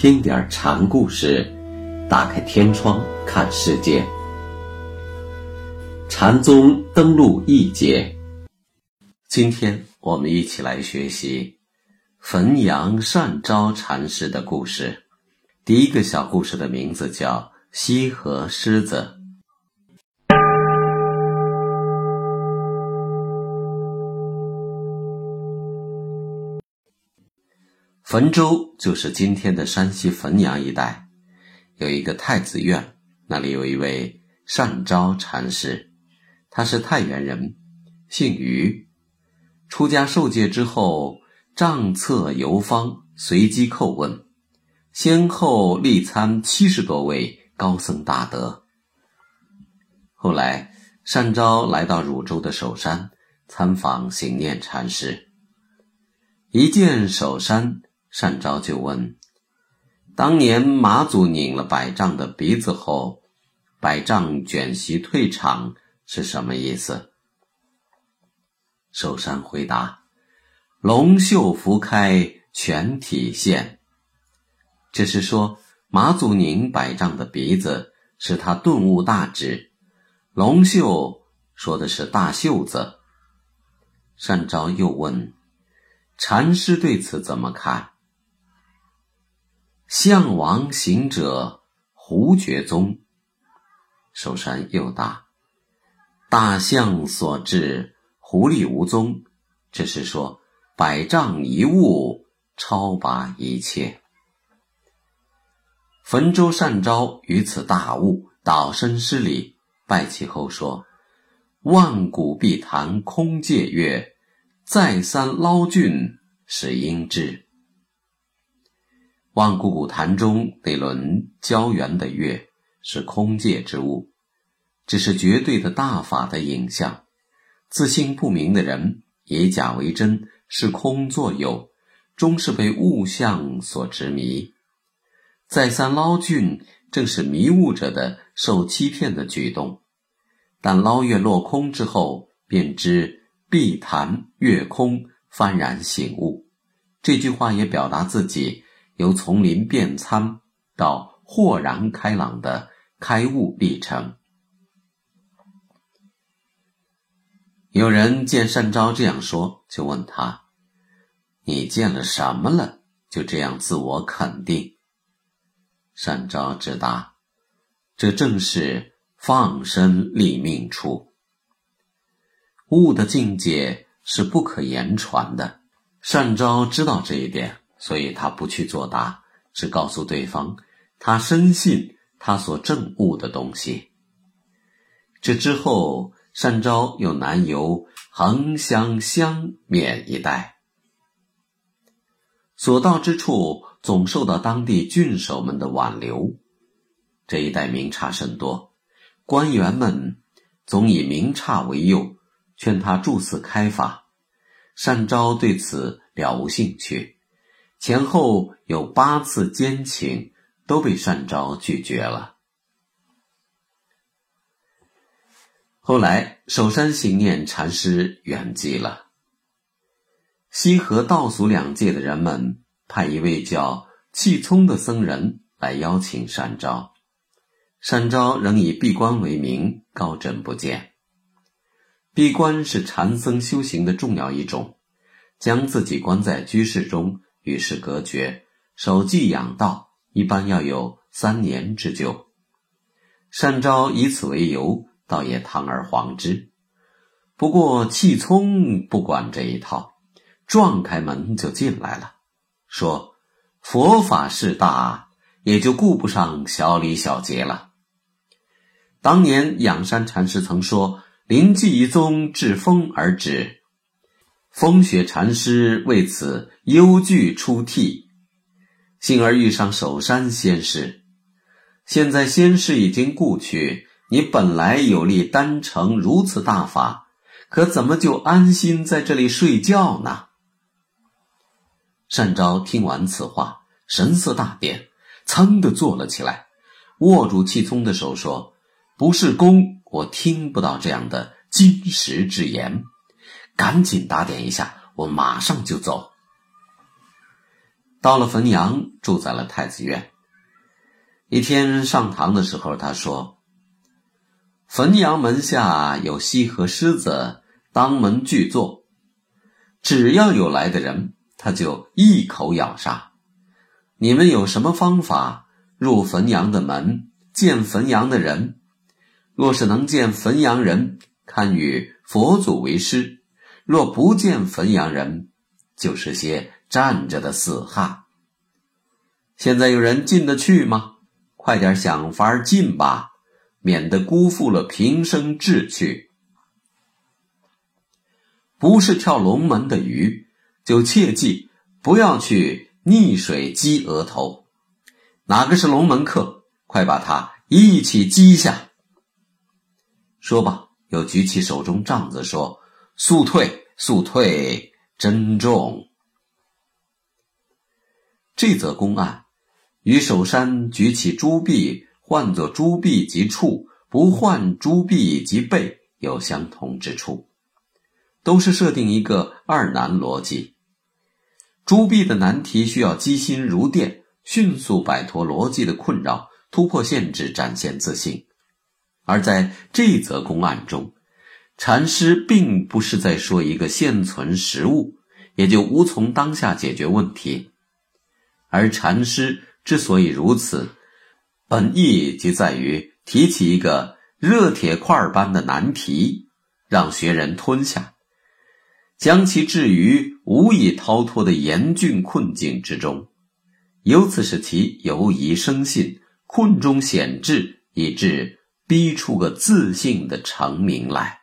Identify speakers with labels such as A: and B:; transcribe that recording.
A: 听点禅故事，打开天窗看世界。禅宗登陆一节，今天我们一起来学习汾阳善昭禅师的故事。第一个小故事的名字叫《西河狮子》。汾州就是今天的山西汾阳一带，有一个太子院，那里有一位善昭禅师，他是太原人，姓于。出家受戒之后，杖策游方，随机叩问，先后历参七十多位高僧大德。后来，善昭来到汝州的首山参访行念禅师，一见首山。善昭就问：“当年马祖拧了百丈的鼻子后，百丈卷席退场是什么意思？”寿山回答：“龙袖拂开，全体现。这是说马祖拧百丈的鼻子是他顿悟大智，龙袖说的是大袖子。”善昭又问：“禅师对此怎么看？”项王行者，胡觉宗。寿山又答：“大象所至，狐狸无踪。”这是说百丈一物，超拔一切。汾州善昭于此大悟，倒身施礼，拜其后说：“万古必谈空界月，再三捞俊是应知。”万古古坛中那轮交圆的月是空界之物，只是绝对的大法的影像。自信不明的人以假为真，是空作有，终是被物象所执迷。再三捞俊，正是迷雾者的受欺骗的举动。但捞月落空之后，便知碧潭月空，幡然醒悟。这句话也表达自己。由丛林变参到豁然开朗的开悟历程。有人见善昭这样说，就问他：“你见了什么了？就这样自我肯定？”善昭直答：“这正是放生立命处。悟的境界是不可言传的。”善昭知道这一点。所以他不去作答，只告诉对方，他深信他所证悟的东西。这之后，善昭又南游横乡乡缅一带，所到之处总受到当地郡守们的挽留。这一带名刹甚多，官员们总以名刹为诱，劝他住寺开法。善昭对此了无兴趣。前后有八次奸请，都被善昭拒绝了。后来守山行念禅师圆寂了，西河道俗两界的人们派一位叫契聪的僧人来邀请善昭，善昭仍以闭关为名，高枕不见。闭关是禅僧修行的重要一种，将自己关在居室中。与世隔绝，守寂养道，一般要有三年之久。善昭以此为由，倒也堂而皇之。不过气聪不管这一套，撞开门就进来了，说：“佛法事大，也就顾不上小礼小节了。”当年仰山禅师曾说：“临济一宗至风而止。”风雪禅师为此忧惧出涕，幸而遇上守山仙师。现在仙师已经故去，你本来有力单成如此大法，可怎么就安心在这里睡觉呢？善昭听完此话，神色大变，噌的坐了起来，握住气聪的手说：“不是公，我听不到这样的金石之言。”赶紧打点一下，我马上就走。到了汾阳，住在了太子院。一天上堂的时候，他说：“汾阳门下有西河狮子，当门拒坐，只要有来的人，他就一口咬杀。你们有什么方法入汾阳的门，见汾阳的人？若是能见汾阳人，堪与佛祖为师；若不见汾阳人，就是些。”站着的死汉。现在有人进得去吗？快点想法进吧，免得辜负了平生志趣。不是跳龙门的鱼，就切记不要去溺水击额头。哪个是龙门客？快把他一起击下。说罢，又举起手中杖子说：“速退，速退，珍重。”这则公案，与守山举起朱壁换作朱壁即处，不换朱壁即背有相同之处，都是设定一个二难逻辑。朱壁的难题需要机心如电，迅速摆脱逻辑的困扰，突破限制，展现自信；而在这则公案中，禅师并不是在说一个现存实物，也就无从当下解决问题。而禅师之所以如此，本意即在于提起一个热铁块般的难题，让学人吞下，将其置于无以逃脱的严峻困境之中，由此使其犹疑生信，困中显智，以致逼出个自信的成名来。